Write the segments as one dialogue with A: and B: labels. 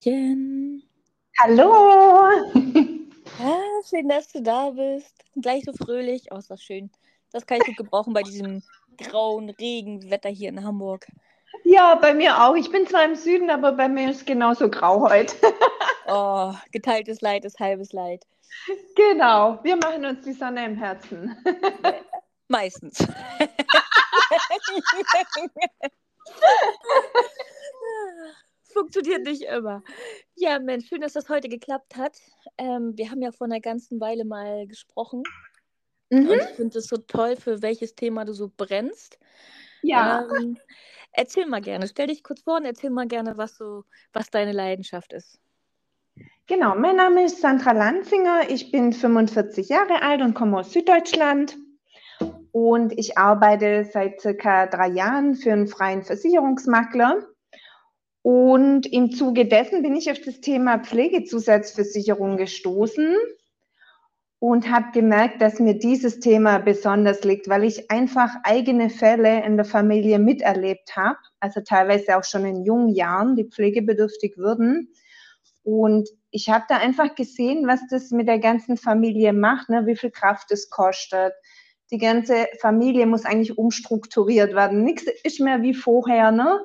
A: Jen.
B: Hallo!
A: Ja, schön, dass du da bist. Gleich so fröhlich. Oh, ist das schön. Das kann ich gut gebrauchen bei diesem grauen Regenwetter hier in Hamburg.
B: Ja, bei mir auch. Ich bin zwar im Süden, aber bei mir ist genauso grau heute.
A: Oh, geteiltes Leid ist halbes Leid.
B: Genau, wir machen uns die Sonne im Herzen.
A: Meistens. Funktioniert nicht immer. Ja, Mensch, schön, dass das heute geklappt hat. Ähm, wir haben ja vor einer ganzen Weile mal gesprochen.
B: Mhm.
A: Und ich finde es so toll, für welches Thema du so brennst.
B: Ja,
A: Ähm, erzähl mal gerne. Stell dich kurz vor und erzähl mal gerne, was so, was deine Leidenschaft ist.
B: genau. Mein Name ist Sandra Lanzinger. Ich bin 45 Jahre alt und komme aus Süddeutschland. Und ich arbeite seit circa drei Jahren für einen freien Versicherungsmakler. Und im Zuge dessen bin ich auf das Thema Pflegezusatzversicherung gestoßen und habe gemerkt, dass mir dieses Thema besonders liegt, weil ich einfach eigene Fälle in der Familie miterlebt habe, also teilweise auch schon in jungen Jahren, die pflegebedürftig würden. Und ich habe da einfach gesehen, was das mit der ganzen Familie macht, ne? wie viel Kraft es kostet. Die ganze Familie muss eigentlich umstrukturiert werden. Nichts ist mehr wie vorher. Ne?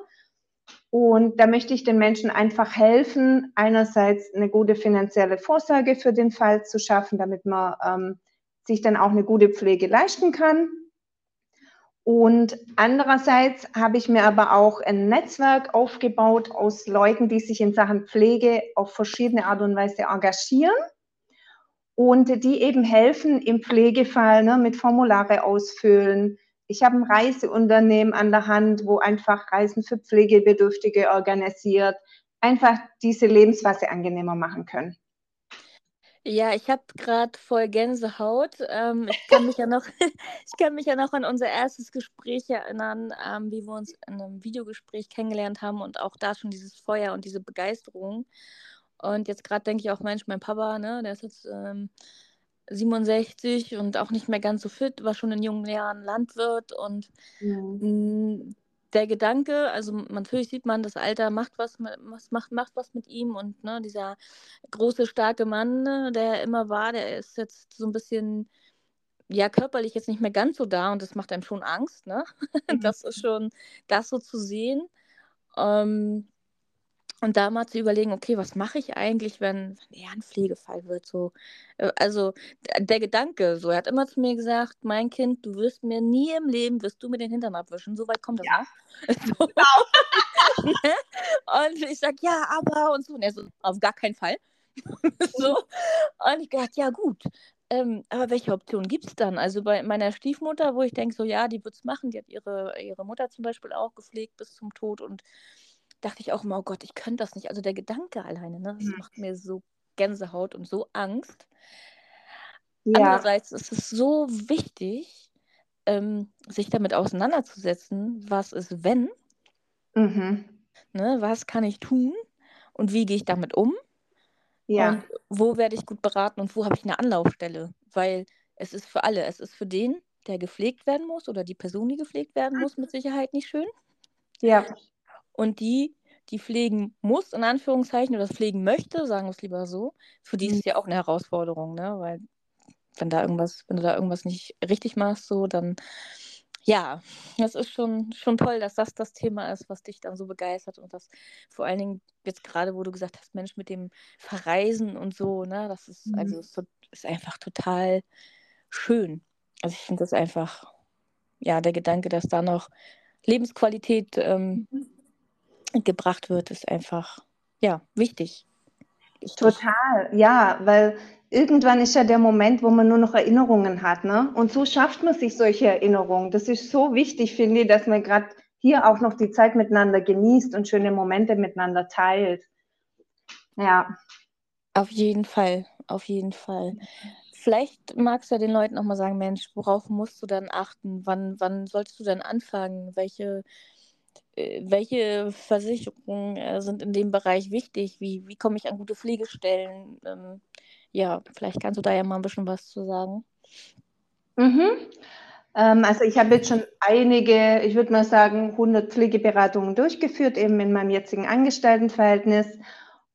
B: Und da möchte ich den Menschen einfach helfen, einerseits eine gute finanzielle Vorsorge für den Fall zu schaffen, damit man ähm, sich dann auch eine gute Pflege leisten kann. Und andererseits habe ich mir aber auch ein Netzwerk aufgebaut aus Leuten, die sich in Sachen Pflege auf verschiedene Art und Weise engagieren und die eben helfen im Pflegefall ne, mit Formulare ausfüllen. Ich habe ein Reiseunternehmen an der Hand, wo einfach Reisen für Pflegebedürftige organisiert, einfach diese Lebensweise angenehmer machen können.
A: Ja, ich habe gerade voll Gänsehaut. Ähm, ich kann mich ja noch, ich kann mich ja noch an unser erstes Gespräch erinnern, ähm, wie wir uns in einem Videogespräch kennengelernt haben und auch da schon dieses Feuer und diese Begeisterung. Und jetzt gerade denke ich auch, Mensch, mein Papa, ne, der ist jetzt ähm, 67 und auch nicht mehr ganz so fit, war schon in jungen Jahren Landwirt und
B: Mhm.
A: mh, der Gedanke, also natürlich sieht man, das Alter macht was, mit, was macht, macht was mit ihm und ne, dieser große, starke Mann, ne, der er immer war, der ist jetzt so ein bisschen, ja, körperlich jetzt nicht mehr ganz so da und das macht einem schon Angst, ne?
B: Mhm.
A: Das ist schon, das so zu sehen. Ähm, und da mal zu überlegen, okay, was mache ich eigentlich, wenn, wenn er ein Pflegefall wird? So, Äh, also der Gedanke, so, er hat immer zu mir gesagt, mein Kind, du wirst mir nie im Leben, wirst du mir den Hintern abwischen. So weit kommt das noch. So, ne? Und ich sag, ja, aber und so. Und er so, auf gar keinen Fall. so. Und ich gedacht, ja gut. Ähm, aber welche Option gibt es dann? Also bei meiner Stiefmutter, wo ich denke, so ja, die wird es machen, die hat ihre, ihre Mutter zum Beispiel auch gepflegt bis zum Tod und dachte ich auch immer, oh Gott, ich könnte das nicht. Also der Gedanke alleine, ne, das
B: Mhm.
A: macht mir so Gänsehaut und so Angst.
B: Ja,
A: Andererseits ist es so wichtig, ähm, sich damit auseinanderzusetzen, was ist, wenn,
B: mhm.
A: ne, was kann ich tun und wie gehe ich damit um
B: ja,
A: und wo werde ich gut beraten und wo habe ich eine Anlaufstelle, weil es ist für alle, es ist für den, der gepflegt werden muss oder die Person, die gepflegt werden muss, mit Sicherheit nicht schön.
B: ja,
A: Und die, die pflegen muss, in Anführungszeichen, oder pflegen möchte, sagen wir es lieber so, für die ist
B: Mhm.
A: es ja auch eine Herausforderung, ne? Weil wenn da irgendwas, wenn du da irgendwas nicht richtig machst, so, dann ja, das ist schon, schon toll, dass das das Thema ist, was dich dann so begeistert und das vor allen Dingen jetzt gerade, wo du gesagt hast, Mensch, mit dem Verreisen und so, ne, das ist,
B: Mhm.
A: also ist, ist einfach total schön. Also ich finde das einfach, ja, der Gedanke, dass da noch Lebensqualität ähm, gebracht wird, ist einfach, ja, wichtig. wichtig.
B: Total, ja, weil irgendwann ist ja der Moment, wo man nur noch Erinnerungen hat, ne? Und so schafft man sich solche Erinnerungen. Das ist so wichtig, finde ich, dass man gerade hier auch noch die Zeit miteinander genießt und schöne Momente miteinander teilt. Ja,
A: Auf jeden Fall, auf jeden Fall. Vielleicht magst du ja den Leuten auch mal sagen, Mensch, worauf musst du dann achten? Wann, wann solltest du dann anfangen? Welche, welche Versicherungen äh, sind in dem Bereich wichtig? Wie, wie komme ich an gute Pflegestellen? Ähm, ja, vielleicht kannst du da ja mal ein bisschen was zu sagen.
B: mhm. Ähm, also ich habe jetzt schon einige, ich würde mal sagen, 100 Pflegeberatungen durchgeführt, eben in meinem jetzigen Angestelltenverhältnis.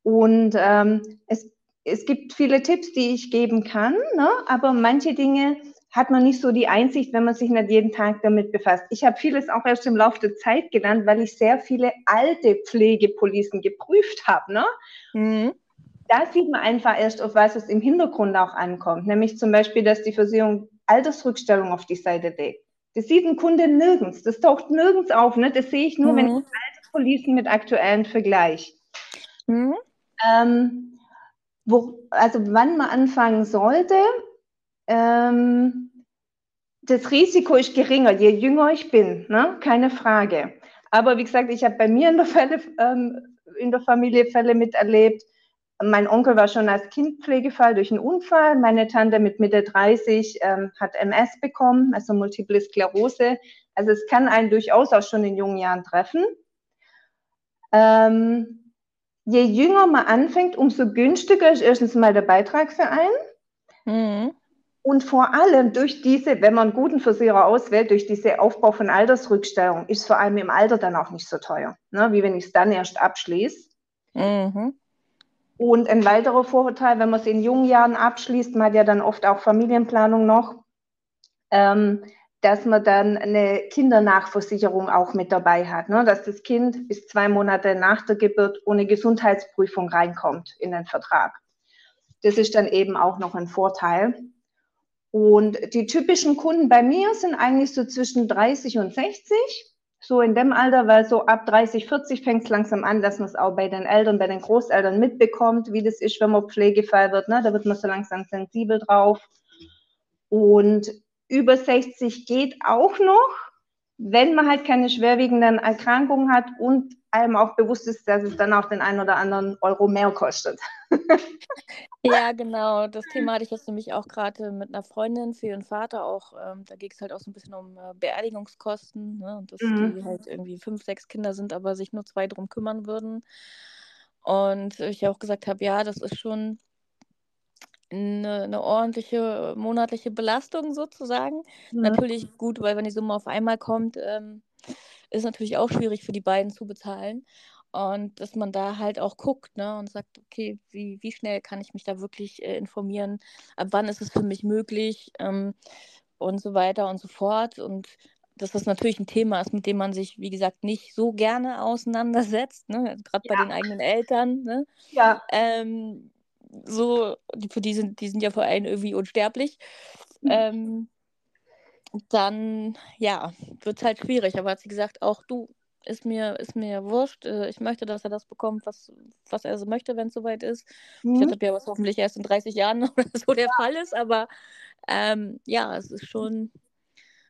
B: Und ähm, es, es gibt viele Tipps, die ich geben kann, ne? aber manche Dinge hat man nicht so die Einsicht, wenn man sich nicht jeden Tag damit befasst. Ich habe vieles auch erst im Laufe der Zeit gelernt, weil ich sehr viele alte Pflegepolicen geprüft habe. Ne? Mhm. Da sieht man einfach erst, auf was es im Hintergrund auch ankommt. Nämlich zum Beispiel, dass die Versicherung Altersrückstellung auf die Seite legt. Das sieht ein Kunde nirgends. Das taucht nirgends auf. Ne? Das sehe ich nur, mhm. wenn ich alte Policen mit aktuellen vergleiche. Mhm. Ähm, wo, also wann man anfangen sollte, ähm, das Risiko ist geringer, je jünger ich bin, ne? keine Frage. Aber wie gesagt, ich habe bei mir in der, Fälle, ähm, in der Familie Fälle miterlebt. Mein Onkel war schon als Kind Pflegefall durch einen Unfall. Meine Tante mit Mitte 30 ähm, hat MS bekommen, also Multiple Sklerose. Also es kann einen durchaus auch schon in jungen Jahren treffen. Ähm, je jünger man anfängt, umso günstiger ist erstens mal der Beitrag für einen. Mhm. Und vor allem durch diese, wenn man einen guten Versicherer auswählt, durch diese Aufbau von Altersrückstellung, ist vor allem im Alter dann auch nicht so teuer, ne? wie wenn ich es dann erst abschließe. Mhm. Und ein weiterer Vorteil, wenn man es in jungen Jahren abschließt, man hat ja dann oft auch Familienplanung noch, ähm, dass man dann eine Kindernachversicherung auch mit dabei hat, ne? dass das Kind bis zwei Monate nach der Geburt ohne Gesundheitsprüfung reinkommt in den Vertrag. Das ist dann eben auch noch ein Vorteil. Und die typischen Kunden bei mir sind eigentlich so zwischen 30 und 60, so in dem Alter, weil so ab 30, 40 fängt es langsam an, dass man es auch bei den Eltern, bei den Großeltern mitbekommt, wie das ist, wenn man Pflegefall wird. Ne? Da wird man so langsam sensibel drauf. Und über 60 geht auch noch, wenn man halt keine schwerwiegenden Erkrankungen hat und einem auch bewusst ist, dass es dann auch den einen oder anderen Euro mehr kostet.
A: Ja, genau. Das Thema hatte ich jetzt nämlich auch gerade mit einer Freundin für ihren Vater auch. Ähm, da ging es halt auch so ein bisschen um äh, Beerdigungskosten, ne? Und dass mhm. die halt irgendwie fünf, sechs Kinder sind, aber sich nur zwei drum kümmern würden. Und ich auch gesagt habe, ja, das ist schon eine, eine ordentliche monatliche Belastung sozusagen. Mhm. Natürlich gut, weil wenn die Summe auf einmal kommt, ähm, ist natürlich auch schwierig für die beiden zu bezahlen. Und dass man da halt auch guckt ne, und sagt, okay, wie, wie schnell kann ich mich da wirklich äh, informieren, ab wann ist es für mich möglich ähm, und so weiter und so fort. Und dass das natürlich ein Thema ist, mit dem man sich, wie gesagt, nicht so gerne auseinandersetzt, ne? gerade ja. bei den eigenen Eltern. Ne? Ja. Ähm, so, für die sind, die sind ja vor allem irgendwie unsterblich. Mhm. Ähm, dann, ja, wird es halt schwierig. Aber hat sie gesagt, auch du, ist mir, ist mir wurscht. Äh, ich möchte, dass er das bekommt, was, was er so möchte, wenn es soweit ist. Mhm. Ich dachte ja, was hoffentlich erst in 30 Jahren oder so der ja. Fall ist, aber ähm, ja, es ist schon,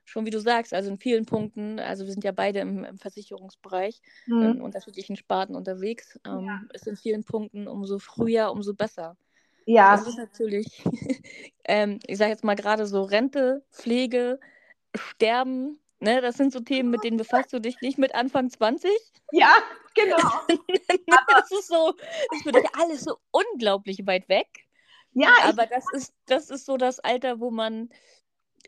A: schon wie du sagst, also in vielen Punkten, also wir sind ja beide im, im Versicherungsbereich, mhm. in unterschiedlichen Sparten unterwegs, ähm, ja. ist in vielen Punkten umso früher, umso besser. Ja. Das ist natürlich, ähm, ich sage jetzt mal gerade so Rente, Pflege, Sterben, Ne, das sind so Themen, mit denen befasst du dich nicht mit Anfang 20.
B: Ja, genau.
A: das ist so, das wird alles so unglaublich weit weg. Ja, aber das ist, das ist so das Alter, wo man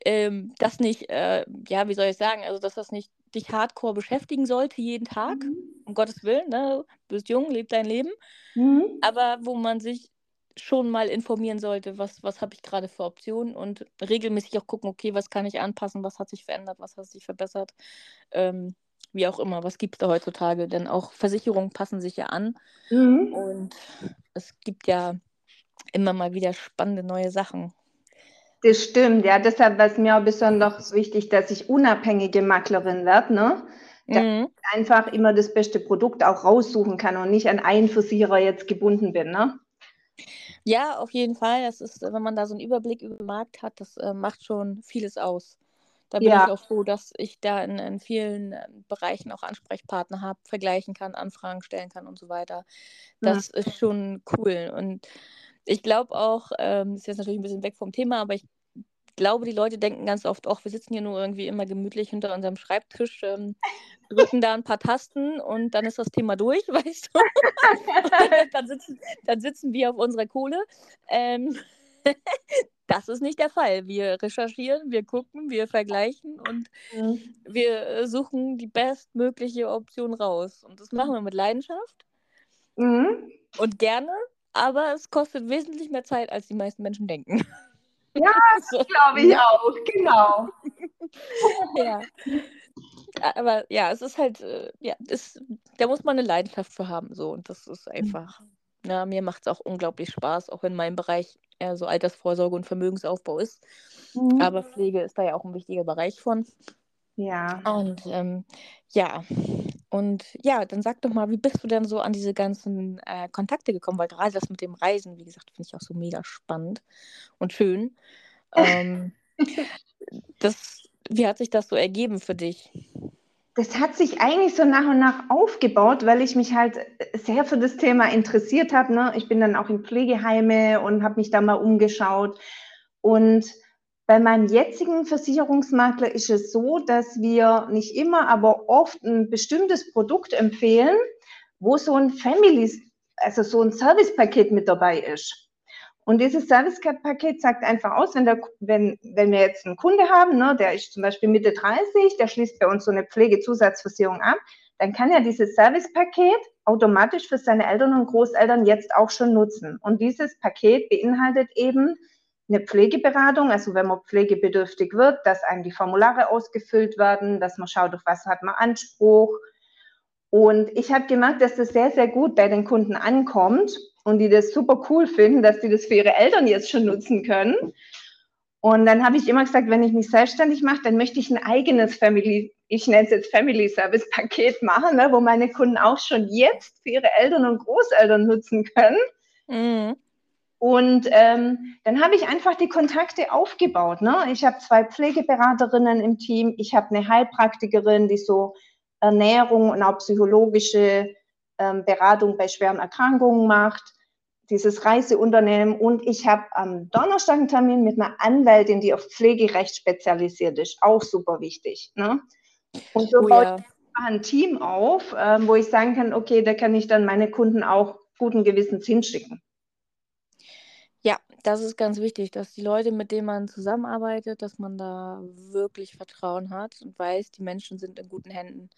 A: ähm, das nicht, äh, ja, wie soll ich sagen, also dass das nicht dich hardcore beschäftigen sollte jeden Tag, mhm. um Gottes Willen, ne? Du bist jung, leb dein Leben, mhm. aber wo man sich schon mal informieren sollte, was, was habe ich gerade für Optionen und regelmäßig auch gucken, okay, was kann ich anpassen, was hat sich verändert, was hat sich verbessert, ähm, wie auch immer, was gibt es da heutzutage, denn auch Versicherungen passen sich ja an mhm. und es gibt ja immer mal wieder spannende neue Sachen.
B: Das stimmt, ja, deshalb war es mir auch besonders wichtig, dass ich unabhängige Maklerin werde, ne? Dass mhm. ich einfach immer das beste Produkt auch raussuchen kann und nicht an einen Versicherer jetzt gebunden bin, ne?
A: Ja, auf jeden Fall. Das ist, wenn man da so einen Überblick über den Markt hat, das äh, macht schon vieles aus. Da bin ja. ich auch froh, dass ich da in, in vielen äh, Bereichen auch Ansprechpartner habe, vergleichen kann, Anfragen stellen kann und so weiter. Das ja. ist schon cool. Und ich glaube auch, ähm, ist jetzt natürlich ein bisschen weg vom Thema, aber ich glaube, die Leute denken ganz oft, ach, wir sitzen hier nur irgendwie immer gemütlich hinter unserem Schreibtisch, ähm, drücken da ein paar Tasten und dann ist das Thema durch, weißt du? dann, sitzen, dann sitzen wir auf unserer Kohle. Ähm, das ist nicht der Fall. Wir recherchieren, wir gucken, wir vergleichen und mhm. wir suchen die bestmögliche Option raus. Und das machen wir mit Leidenschaft. Mhm. Und gerne, aber es kostet wesentlich mehr Zeit, als die meisten Menschen denken.
B: Ja, das glaube ich auch, genau.
A: ja. Aber ja, es ist halt, äh, ja, es, da muss man eine Leidenschaft für haben, so. Und das ist einfach, ja, mir macht es auch unglaublich Spaß, auch wenn mein Bereich eher so Altersvorsorge und Vermögensaufbau ist. Mhm. Aber Pflege ist da ja auch ein wichtiger Bereich von.
B: Ja.
A: Und ähm, ja, und ja, dann sag doch mal, wie bist du denn so an diese ganzen äh, Kontakte gekommen? Weil gerade das mit dem Reisen, wie gesagt, finde ich auch so mega spannend und schön. Ähm, das, wie hat sich das so ergeben für dich?
B: Das hat sich eigentlich so nach und nach aufgebaut, weil ich mich halt sehr für das Thema interessiert habe. Ne? Ich bin dann auch in Pflegeheime und habe mich da mal umgeschaut. Und bei meinem jetzigen Versicherungsmakler ist es so, dass wir nicht immer, aber oft ein bestimmtes Produkt empfehlen, wo so ein Family, also so ein Servicepaket mit dabei ist. Und dieses Servicepaket sagt einfach aus, wenn, der, wenn, wenn wir jetzt einen Kunde haben, ne, der ist zum Beispiel Mitte 30, der schließt bei uns so eine Pflegezusatzversicherung ab, dann kann er dieses Servicepaket automatisch für seine Eltern und Großeltern jetzt auch schon nutzen. Und dieses Paket beinhaltet eben eine Pflegeberatung, also wenn man pflegebedürftig wird, dass einem die Formulare ausgefüllt werden, dass man schaut, auf was hat man Anspruch. Und ich habe gemerkt, dass das sehr, sehr gut bei den Kunden ankommt und die das super cool finden, dass die das für ihre Eltern jetzt schon nutzen können. Und dann habe ich immer gesagt, wenn ich mich selbstständig mache, dann möchte ich ein eigenes Family, ich nenne es jetzt Family Service Paket machen, ne, wo meine Kunden auch schon jetzt für ihre Eltern und Großeltern nutzen können. Mhm. Und ähm, dann habe ich einfach die Kontakte aufgebaut. Ne? Ich habe zwei Pflegeberaterinnen im Team, ich habe eine Heilpraktikerin, die so Ernährung und auch psychologische ähm, Beratung bei schweren Erkrankungen macht, dieses Reiseunternehmen und ich habe am Donnerstag einen Termin mit einer Anwältin, die auf Pflegerecht spezialisiert ist, auch super wichtig. Ne? Und so oh, baue ja. ich ein Team auf, ähm, wo ich sagen kann, okay, da kann ich dann meine Kunden auch guten Gewissens hinschicken.
A: Das ist ganz wichtig, dass die Leute, mit denen man zusammenarbeitet, dass man da wirklich Vertrauen hat und weiß, die Menschen sind in guten Händen.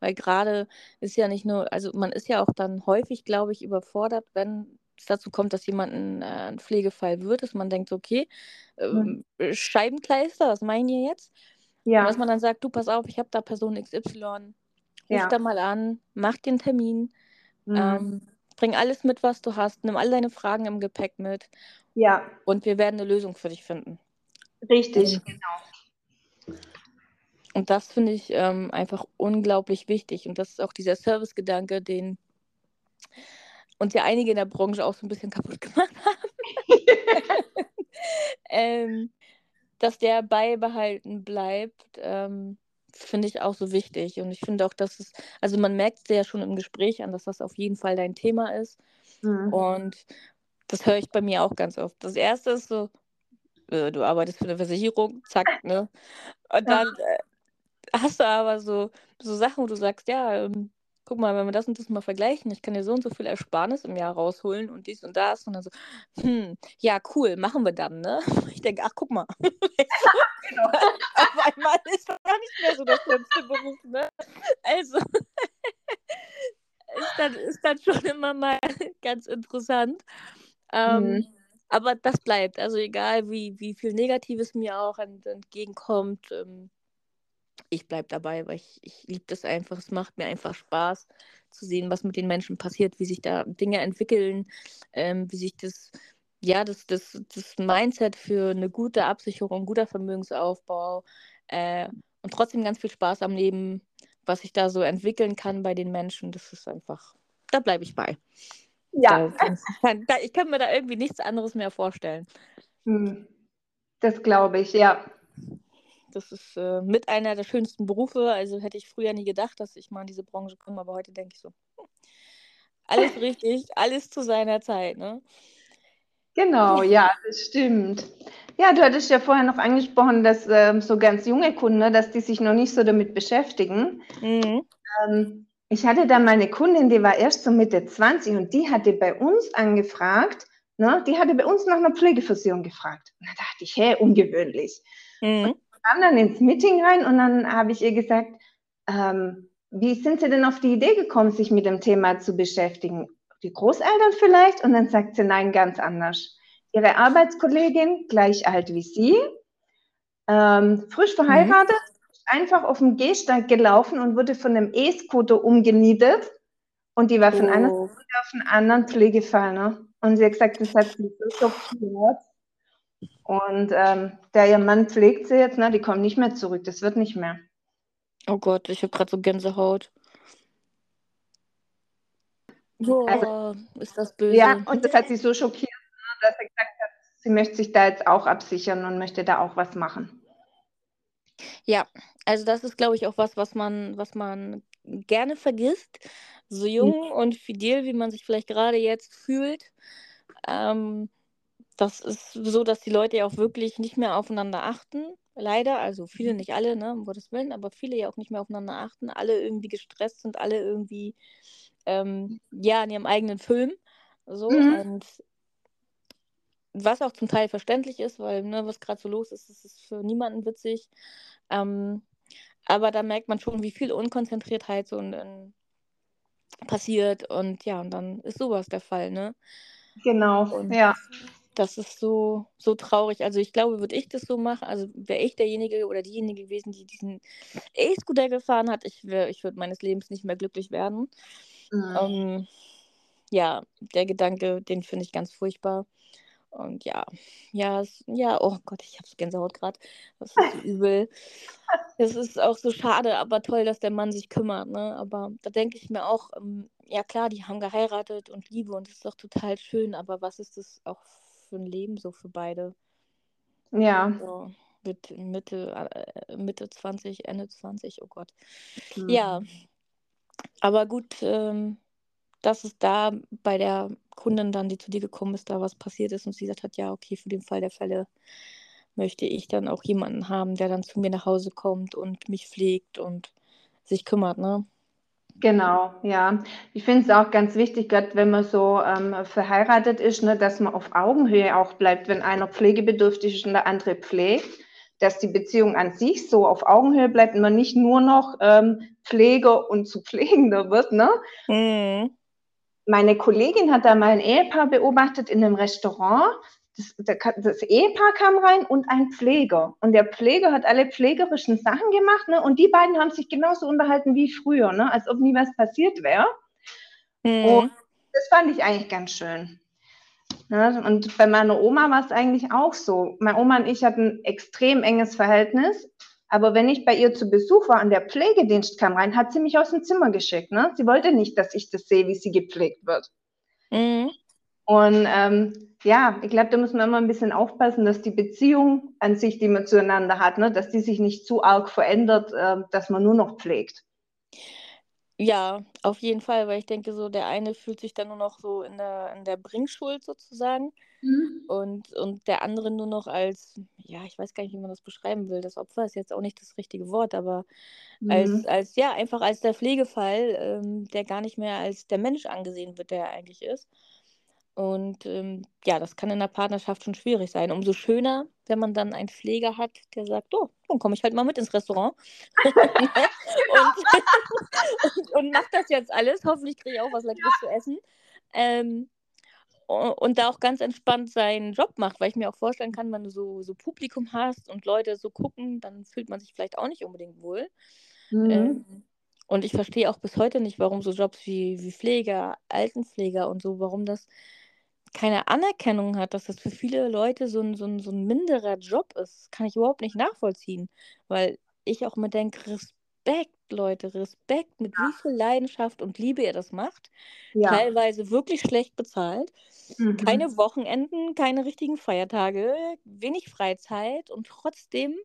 A: Weil gerade ist ja nicht nur, also man ist ja auch dann häufig, glaube ich, überfordert, wenn es dazu kommt, dass jemand ein, äh, ein Pflegefall wird, dass man denkt, okay, ähm, mhm. Scheibenkleister, was meinen ihr jetzt? Ja. Und dass man dann sagt, du pass auf, ich habe da Person XY, ruf ja. da mal an, mach den Termin. Mhm. Ähm, Bring alles mit, was du hast. Nimm all deine Fragen im Gepäck mit.
B: Ja.
A: Und wir werden eine Lösung für dich finden.
B: Richtig, genau.
A: Und das finde ich ähm, einfach unglaublich wichtig. Und das ist auch dieser Servicegedanke, den uns ja einige in der Branche auch so ein bisschen kaputt gemacht haben. ähm, dass der beibehalten bleibt. Ähm, finde ich auch so wichtig. Und ich finde auch, dass es, also man merkt es ja schon im Gespräch an, dass das auf jeden Fall dein Thema ist. Mhm. Und das höre ich bei mir auch ganz oft. Das erste ist so, äh, du arbeitest für eine Versicherung, zack, ne? Und dann äh, hast du aber so, so Sachen, wo du sagst, ja, ähm, guck mal, wenn wir das und das mal vergleichen, ich kann dir so und so viel Ersparnis im Jahr rausholen und dies und das. Und dann so, hm, ja, cool, machen wir dann, ne? Ich denke, ach, guck mal. genau. Auf einmal ist das gar nicht mehr so der schönste Beruf, ne? Also, ist, dann, ist dann schon immer mal ganz interessant. Ähm, mhm. Aber das bleibt. Also egal, wie, wie viel Negatives mir auch entgegenkommt, ähm, ich bleibe dabei, weil ich, ich liebe das einfach. Es macht mir einfach Spaß zu sehen, was mit den Menschen passiert, wie sich da Dinge entwickeln, ähm, wie sich das, ja, das, das, das Mindset für eine gute Absicherung, guter Vermögensaufbau äh, und trotzdem ganz viel Spaß am Leben, was sich da so entwickeln kann bei den Menschen, das ist einfach, da bleibe ich bei.
B: Ja.
A: Da, ich kann mir da irgendwie nichts anderes mehr vorstellen.
B: Hm. Das glaube ich, ja.
A: Das ist äh, mit einer der schönsten Berufe. Also hätte ich früher nie gedacht, dass ich mal in diese Branche komme, aber heute denke ich so, hm, alles richtig, alles zu seiner Zeit, ne?
B: Genau, ja, das stimmt. Ja, du hattest ja vorher noch angesprochen, dass ähm, so ganz junge Kunden, ne, dass die sich noch nicht so damit beschäftigen. Mhm. Ähm, ich hatte da meine Kundin, die war erst so Mitte 20 und die hatte bei uns angefragt, ne, die hatte bei uns nach einer Pflegeversicherung gefragt. Und da dachte ich, hä, ungewöhnlich. Mhm kam dann ins Meeting rein und dann habe ich ihr gesagt, ähm, wie sind Sie denn auf die Idee gekommen, sich mit dem Thema zu beschäftigen? die Großeltern vielleicht? Und dann sagt sie, nein, ganz anders. Ihre Arbeitskollegin, gleich alt wie sie, ähm, frisch
A: Mhm.
B: verheiratet, einfach auf dem Gehsteig gelaufen und wurde von einem E-Scooter umgenietet. Und die war von einer
A: Oh.
B: Sekunde auf einen anderen Pflegefall. Ne? Und sie hat gesagt, das hat sie so schockiert. Und ähm, der ihr Mann pflegt sie jetzt, ne? die kommt nicht mehr zurück. Das wird nicht mehr.
A: Oh Gott, ich habe gerade so Gänsehaut. Boah, ist das böse.
B: Ja, und das hat sie so schockiert, ne, dass sie gesagt hat, sie möchte sich da jetzt auch absichern und möchte da auch was machen.
A: Ja, also das ist, glaube ich, auch was, was man, was man gerne vergisst. So jung und fidel, wie man sich vielleicht gerade jetzt fühlt. Ähm, das ist so, dass die Leute ja auch wirklich nicht mehr aufeinander achten. Leider, also viele, nicht alle, ne, um Gottes Willen, aber viele ja auch nicht mehr aufeinander achten. Alle irgendwie gestresst sind, alle irgendwie, ähm, ja, in ihrem eigenen Film. So,
B: Mhm.
A: und was auch zum Teil verständlich ist, weil, ne, was gerade so los ist, das ist für niemanden witzig. Ähm, aber da merkt man schon, wie viel Unkonzentriertheit so in, in passiert und ja, und dann ist sowas der Fall, ne?
B: Genau,
A: Und
B: ja.
A: Das ist so, so traurig. Also ich glaube, würde ich das so machen, also wäre ich derjenige oder diejenige gewesen, die diesen E-Scooter gefahren hat, ich, wär, ich würde meines Lebens nicht mehr glücklich werden.
B: Mhm.
A: Ähm, ja, der Gedanke, den finde ich ganz furchtbar. Und ja, ja, es, ja, oh Gott, ich habe so Gänsehaut gerade. Das ist so übel. Es ist auch so schade, aber toll, dass der Mann sich kümmert, ne? Aber da denke ich mir auch, ähm, ja klar, die haben geheiratet und Liebe und das ist doch total schön, aber was ist das auch für ein Leben so für beide?
B: Ja.
A: So mit Mitte, äh, Mitte 20, Ende 20, oh Gott.
B: Mhm.
A: Ja, aber gut, ähm, dass es da bei der Kundin dann, die zu dir gekommen ist, da was passiert ist und sie gesagt hat, ja, okay, für den Fall der Fälle möchte ich dann auch jemanden haben, der dann zu mir nach Hause kommt und mich pflegt und sich kümmert, ne?
B: Genau, ja. Ich finde es auch ganz wichtig, gerade wenn man so ähm, verheiratet ist, ne, dass man auf Augenhöhe auch bleibt, wenn einer pflegebedürftig ist und der andere pflegt, dass die Beziehung an sich so auf Augenhöhe bleibt und man nicht nur noch ähm, Pfleger und zu Pflegender wird, ne?
A: Mhm.
B: Meine Kollegin hat da mal ein Ehepaar beobachtet in einem Restaurant. Das, das, Ehepaar kam rein und ein Pfleger. Und der Pfleger hat alle pflegerischen Sachen gemacht. Ne? Und die beiden haben sich genauso unterhalten wie früher, ne? als ob nie was passiert wäre.
A: Mhm.
B: Und das fand ich eigentlich ganz schön. Ne? Und bei meiner Oma war es eigentlich auch so. Meine Oma und ich hatten ein extrem enges Verhältnis. Aber wenn ich bei ihr zu Besuch war und der Pflegedienst kam rein, hat sie mich aus dem Zimmer geschickt. Ne? Sie wollte nicht, dass ich das sehe, wie sie gepflegt wird.
A: Mhm.
B: Und ähm, ja, ich glaube, da muss man immer ein bisschen aufpassen, dass die Beziehung an sich, die man zueinander hat, ne, dass die sich nicht zu arg verändert, äh, dass man nur noch pflegt.
A: Ja, auf jeden Fall, weil ich denke, so der eine fühlt sich dann nur noch so in der, in der Bringschuld sozusagen
B: Mhm.
A: und, und der andere nur noch als, ja, ich weiß gar nicht, wie man das beschreiben will. Das Opfer ist jetzt auch nicht das richtige Wort, aber als,
B: Mhm.
A: als ja, einfach als der Pflegefall, ähm, der gar nicht mehr als der Mensch angesehen wird, der er eigentlich ist. Und ähm, ja, das kann in der Partnerschaft schon schwierig sein. Umso schöner, wenn man dann einen Pfleger hat, der sagt, oh, dann komme ich halt mal mit ins Restaurant und, und, und mach das jetzt alles. Hoffentlich kriege ich auch was Leckeres zu essen. Ähm, und da auch ganz entspannt seinen Job macht, weil ich mir auch vorstellen kann, wenn du so, so Publikum hast und Leute so gucken, dann fühlt man sich vielleicht auch nicht unbedingt wohl.
B: Mhm.
A: Ähm, und ich verstehe auch bis heute nicht, warum so Jobs wie, wie Pfleger, Altenpfleger und so, warum das keine Anerkennung hat, dass das für viele Leute so ein, so ein, so ein minderer Job ist. Kann ich überhaupt nicht nachvollziehen, weil ich auch immer denke, Respekt, Leute, Respekt, mit wie viel Leidenschaft und Liebe ihr das macht.
B: Ja.
A: Teilweise wirklich schlecht bezahlt.
B: Mhm.
A: Keine Wochenenden, keine richtigen Feiertage, wenig Freizeit und trotzdem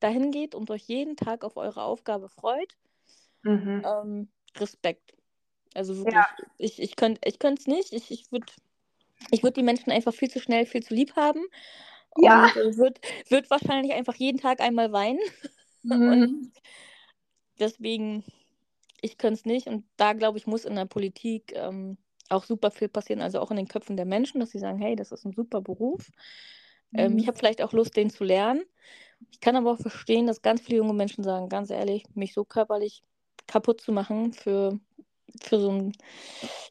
A: dahin geht und euch jeden Tag auf eure Aufgabe freut.
B: Mhm.
A: Ähm, Respekt. Also wirklich,
B: Ja.
A: ich, ich könnte ich es nicht. Ich, ich würde ich würd die Menschen einfach viel zu schnell, viel zu lieb haben.
B: Ja.
A: Und äh, würde würd wahrscheinlich einfach jeden Tag einmal weinen. Und
B: Mhm.
A: deswegen, ich könnte es nicht. Und da, glaube ich, muss in der Politik ähm, auch super viel passieren. Also auch in den Köpfen der Menschen, dass sie sagen, hey, das ist ein super Beruf. Ähm, ich
B: Mhm.
A: habe vielleicht auch Lust, den zu lernen. Ich kann aber auch verstehen, dass ganz viele junge Menschen sagen, ganz ehrlich, mich so körperlich kaputt zu machen für für so 'n,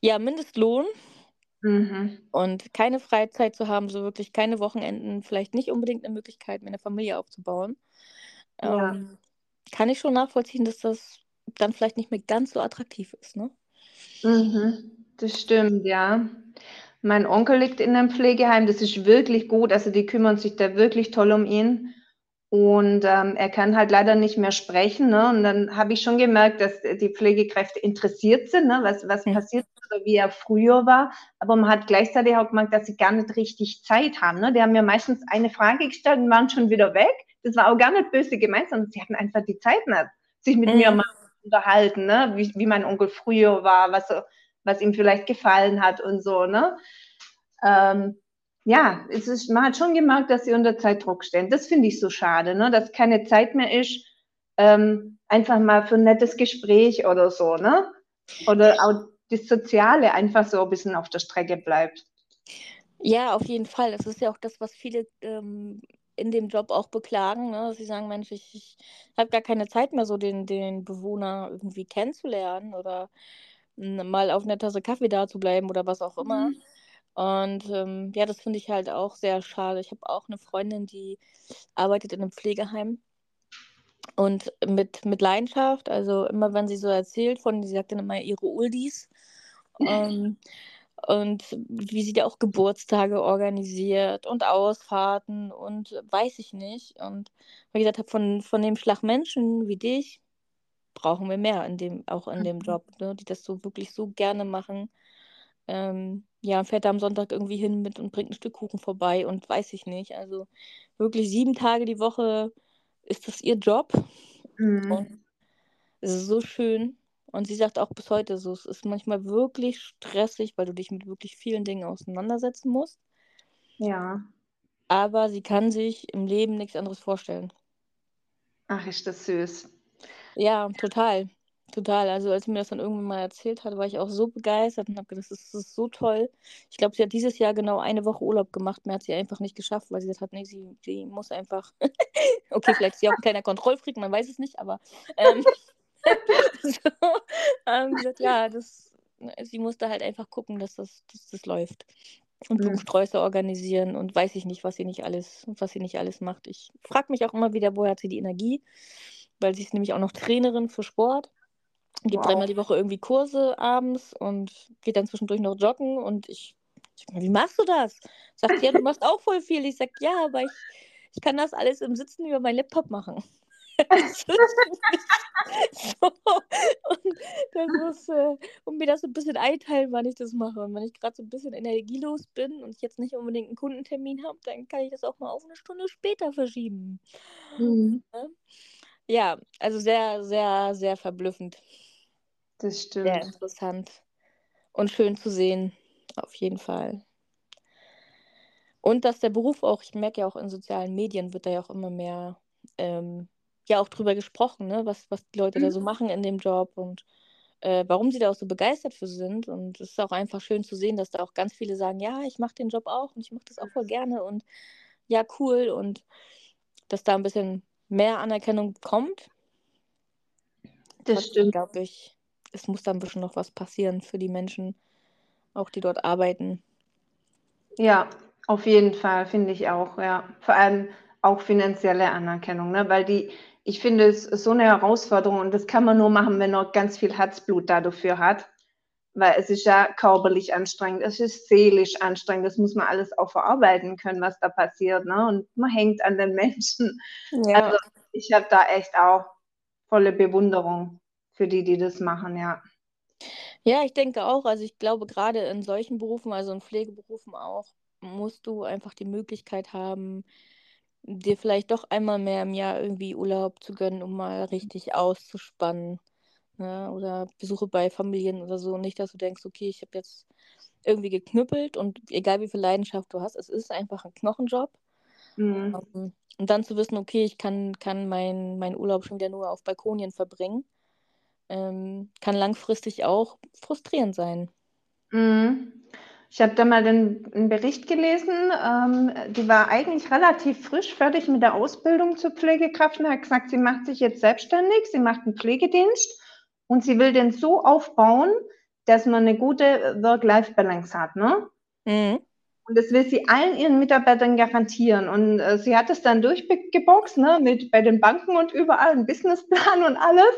A: ja, Mindestlohn.
B: Mhm.
A: Und keine Freizeit zu haben, so wirklich keine Wochenenden, vielleicht nicht unbedingt 'ne Möglichkeit, mir 'ne Familie aufzubauen.
B: Ja.
A: Ähm, kann ich schon nachvollziehen, dass das dann vielleicht nicht mehr ganz so attraktiv ist, ne?
B: Mhm. Das stimmt, ja. Mein Onkel liegt in 'nem Pflegeheim, das ist wirklich gut, also die kümmern sich da wirklich toll um ihn. Und, ähm, er kann halt leider nicht mehr sprechen, ne? Und dann habe ich schon gemerkt, dass, die Pflegekräfte interessiert sind, ne, was was
A: Hm.
B: passiert oder wie er früher war. Aber man hat gleichzeitig auch gemerkt, dass sie gar nicht richtig Zeit haben, ne? Die haben mir meistens eine Frage gestellt und waren schon wieder weg. Das war auch gar nicht böse gemeint, sondern sie hatten einfach die Zeit nicht, sich mit mir
A: Mhm.
B: mal zu unterhalten, ne, wie wie mein Onkel früher war, was was ihm vielleicht gefallen hat und so, ne? Ähm, ja, es ist man hat schon gemerkt, dass sie unter Zeitdruck stehen. Das finde ich so schade, ne, dass keine Zeit mehr ist, ähm, einfach mal für 'n nettes Gespräch oder so, ne? Oder auch das Soziale einfach so 'n bisschen auf der Strecke bleibt.
A: Ja, auf jeden Fall. Das ist ja auch das, was viele, ähm, in dem Job auch beklagen, ne, sie sagen: „Mensch, ich ich habe gar keine Zeit mehr, so den den Bewohner irgendwie kennenzulernen oder, hm, mal auf 'ne Tasse Kaffee dazubleiben oder was auch immer.“
B: Mhm.
A: Und, ähm, ja, das finde ich halt auch sehr schade. Ich habe auch 'ne Freundin, die arbeitet in 'nem Pflegeheim und mit mit Leidenschaft. Also, immer wenn sie so erzählt von sie sagt dann immer ihre Oldies, ähm, und wie sie da auch Geburtstage organisiert und Ausfahrten und weiß ich nicht. Und wie gesagt habe, von von dem Schlag Menschen wie dich brauchen wir mehr in dem auch in dem
B: Mhm.
A: Job, ne, die das so wirklich so gerne machen. Ähm, ja, fährt da am Sonntag irgendwie hin mit und bringt 'n Stück Kuchen vorbei und weiß ich nicht. Also, wirklich 7 Tage die Woche ist das ihr Job und
B: Mhm.
A: es ist so schön. Und sie sagt auch bis heute so, es ist manchmal wirklich stressig, weil du dich mit wirklich vielen Dingen auseinandersetzen musst.
B: Ja.
A: Aber sie kann sich im Leben nix anderes vorstellen.
B: Ach, ist das süß.
A: Ja, total, total. Also, als sie mir das dann irgendwann mal erzählt hat, war ich auch so begeistert und habe gedacht: „Das ist so toll.“ Ich glaube, sie hat dieses Jahr genau eine Woche Urlaub gemacht, mehr hat sie einfach nicht geschafft, weil sie gesagt hat: „Ne, sie sie muss einfach“ okay, vielleicht ist sie auch 'n kleiner Kontrollfreak, man weiß es nicht, aber, ähm, so, ähm, sie sagt: „Ja, das“ ne, sie musste halt einfach gucken, dass das dass das läuft und
B: Mhm.
A: Blumensträuße organisieren und weiß ich nicht, was sie nicht alles was sie nicht alles macht. Ich frage mich auch immer wieder, woher hat sie die Energie, weil sie ist nämlich auch noch Trainerin für Sport, gibt
B: Wow.
A: dreimal die Woche irgendwie Kurse abends und geht dann zwischendurch noch joggen und ich ich sage: „Wie machst du das?“ Sagt „Ja, du machst auch voll viel.“ Ich sage: „Ja, aber ich ich kann das alles im Sitzen über meinen Laptop machen.“ Das ist nicht so und das ist, äh und mir das so 'n bisschen einteilen, wann ich das mache. Und wenn ich grad so 'n bisschen energielos bin und ich jetzt nicht unbedingt 'n Kundentermin habe, dann kann ich das auch mal auf 'ne Stunde später verschieben.
B: Mhm.
A: Ne? Ja, also sehr, sehr, sehr verblüffend.
B: Das
A: Sehr
B: stimmt.
A: interessant und schön zu sehen, auf jeden Fall. Und dass der Beruf auch ich merke ja auch in sozialen Medien wird da ja auch immer mehr, ähm, ja auch drüber gesprochen, ne, was was die Leute da
B: Mhm.
A: so machen in dem Job und, äh, warum sie da auch so begeistert für sind. Und es ist auch einfach schön zu sehen, dass da auch ganz viele sagen: „Ja, ich mache den Job auch und ich mache das auch voll gerne und ja, cool.“ Und dass da 'n bisschen mehr Anerkennung kommt.
B: Das
A: Trotzdem
B: stimmt.
A: glaube ich, es muss da 'n bisschen noch was passieren für die Menschen, auch die dort arbeiten.
B: Ja, auf jeden Fall, finde ich auch, ja. Vor allem auch finanzielle Anerkennung, ne, weil die ich finde, es ist so 'ne Herausforderung und das kann man nur machen, wenn man ganz viel Herzblut da dafür hat, weil es ist ja körperlich anstrengend, es ist seelisch anstrengend, das muss man alles auch verarbeiten können, was da passiert, ne, und man hängt an den Menschen.
A: Ja.
B: Also, ich habe da echt auch volle Bewunderung für die, die das machen, ja.
A: Ja, ich denke auch. Also, ich glaube, grade in solchen Berufen, also in Pflegeberufen auch, musst du einfach die Möglichkeit haben, dir vielleicht doch einmal mehr im Jahr irgendwie Urlaub zu gönnen, um mal richtig auszuspannen, ne, oder Besuche bei Familien oder so. Nicht, dass du denkst: „Okay, ich habe jetzt irgendwie geknüppelt“ und egal wie viel Leidenschaft du hast, es ist einfach 'n Knochenjob.
B: Mhm.
A: Ähm, und dann zu wissen: „Okay, ich kann kann meinen meinen Urlaub schon wieder nur auf Balkonien verbringen“, ähm, kann langfristig auch frustrierend sein.
B: Mhm. Ich habe da mal 'nen 'n Bericht gelesen, ähm, die war eigentlich relativ frisch fertig mit der Ausbildung zur Pflegekraft und hat gesagt, sie macht sich jetzt selbstständig, sie macht 'n Pflegedienst und sie will den so aufbauen, dass man eine gute Work-Life-Balance hat. Ne? Mhm. Und das will sie allen ihren Mitarbeitern garantieren. Und äh, sie hat es dann durchgeboxt, ne, mit bei den Banken und überall, einen Businessplan und alles.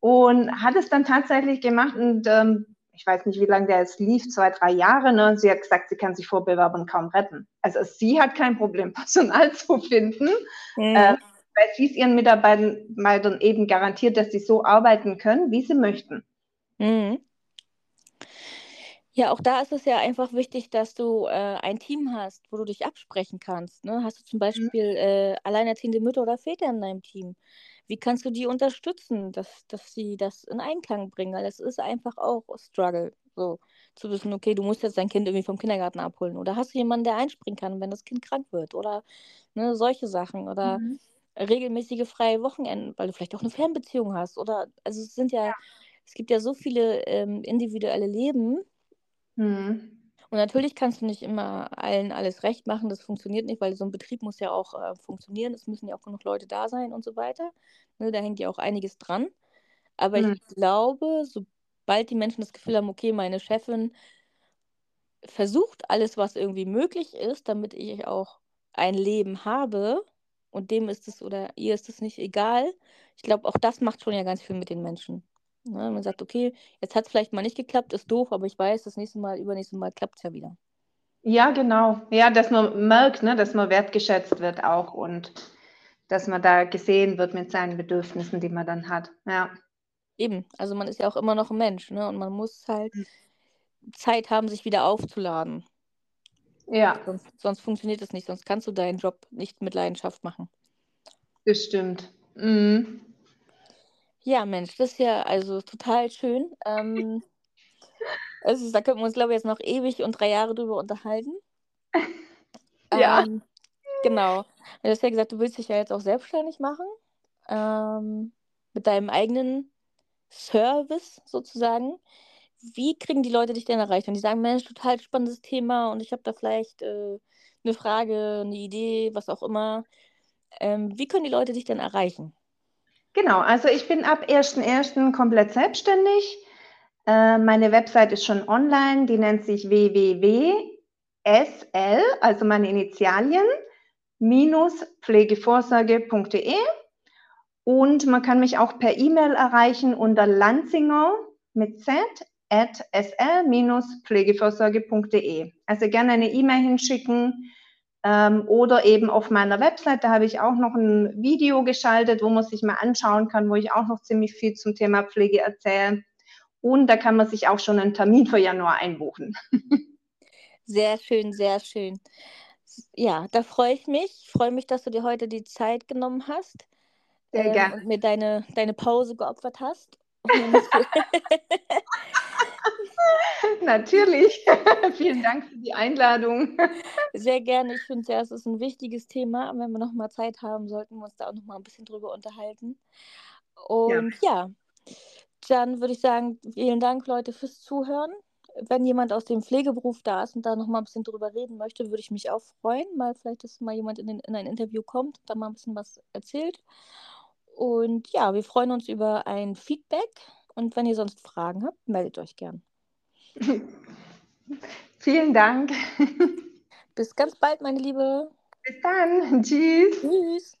B: Und hat es dann tatsächlich gemacht. Und ähm, ich weiß nicht, wie lange der jetzt lief, zwei, drei Jahre. Ne? Und sie hat gesagt, sie kann sich vor Bewerbern kaum retten. Also sie hat kein Problem, Personal zu finden. Mhm. Äh, weil sie es ihren Mitarbeitern eben garantiert, dass sie so arbeiten können, wie sie möchten. Mhm.
A: Ja, auch da ist es ja einfach wichtig, dass du äh, ein Team hast, wo du dich absprechen kannst. Ne? Hast du zum mhm. Beispiel äh, alleinerziehende Mütter oder Väter in deinem Team? Wie kannst du die unterstützen, dass, dass sie das in Einklang bringen? Weil das ist einfach auch Struggle, so zu wissen, okay, du musst jetzt dein Kind irgendwie vom Kindergarten abholen. Oder hast du jemanden, der einspringen kann, wenn das Kind krank wird? Oder ne, solche Sachen. Oder mhm. regelmäßige freie Wochenenden, weil du vielleicht auch eine Fernbeziehung hast. Oder also es sind ja, ja. es gibt ja so viele ähm, individuelle Leben Mhm. Und natürlich kannst du nicht immer allen alles recht machen, das funktioniert nicht, weil so ein Betrieb muss ja auch äh, funktionieren, es müssen ja auch genug Leute da sein und so weiter. Ne, da hängt ja auch einiges dran. Aber mhm. ich glaube, sobald die Menschen das Gefühl haben, okay, meine Chefin versucht alles, was irgendwie möglich ist, damit ich auch ein Leben habe und dem ist es oder ihr ist es nicht egal. Ich glaube, auch das macht schon ja ganz viel mit den Menschen. Ne? Man sagt, okay, jetzt hat es vielleicht mal nicht geklappt, ist doof, aber ich weiß, das nächste Mal, übernächste Mal klappt es ja wieder.
B: Ja, genau. Ja, dass man merkt, ne, dass man wertgeschätzt wird auch und dass man da gesehen wird mit seinen Bedürfnissen, die man dann hat. Ja.
A: Eben, also man ist ja auch immer noch ein Mensch, ne? Und man muss halt mhm. Zeit haben, sich wieder aufzuladen. Ja. Sonst, sonst funktioniert es nicht, sonst kannst du deinen Job nicht mit Leidenschaft machen.
B: Das stimmt. Mhm.
A: Ja, Mensch, das ist ja also total schön. Ähm, also, da könnten wir uns, glaube ich, jetzt noch ewig und drei Jahre drüber unterhalten. Ja. Ähm, genau. Du hast ja gesagt, du willst dich ja jetzt auch selbstständig machen. Ähm, mit deinem eigenen Service sozusagen. Wie kriegen die Leute dich denn erreicht? Wenn die sagen, Mensch, total spannendes Thema und ich habe da vielleicht äh, eine Frage, eine Idee, was auch immer. Ähm, wie können die Leute dich denn erreichen?
B: Genau, also ich bin ab 1.1. komplett selbstständig. Äh, meine Website ist schon online, die nennt sich www.sl, also meine Initialien, minus pflegevorsorge.de. Und man kann mich auch per E-Mail erreichen unter Lanzinger mit Z at sl-pflegevorsorge.de. Also gerne eine E-Mail hinschicken ähm, oder eben auf meiner Website, da habe ich auch noch ein Video geschaltet, wo man sich mal anschauen kann, wo ich auch noch ziemlich viel zum Thema Pflege erzähle. Und da kann man sich auch schon einen Termin für Januar einbuchen.
A: Sehr schön, sehr schön. Ja, da freue ich mich. Ich freue mich, dass du dir heute die Zeit genommen hast. Sehr ähm, gerne. Und mir deine, deine Pause geopfert hast.
B: Natürlich. Vielen Dank für die Einladung.
A: Sehr gerne. Ich finde ja, es ist ein wichtiges Thema. Und wenn wir noch mal Zeit haben, sollten wir uns da auch noch mal ein bisschen drüber unterhalten. Und ja, ja dann würde ich sagen, vielen Dank, Leute, fürs Zuhören. Wenn jemand aus dem Pflegeberuf da ist und da noch mal ein bisschen drüber reden möchte, würde ich mich auch freuen, mal vielleicht, dass mal jemand in, den, in ein Interview kommt, da mal ein bisschen was erzählt. Und ja, wir freuen uns über ein Feedback. Und wenn ihr sonst Fragen habt, meldet euch gern.
B: Vielen Dank.
A: Bis ganz bald, meine Liebe.
B: Bis dann. Tschüss. Tschüss.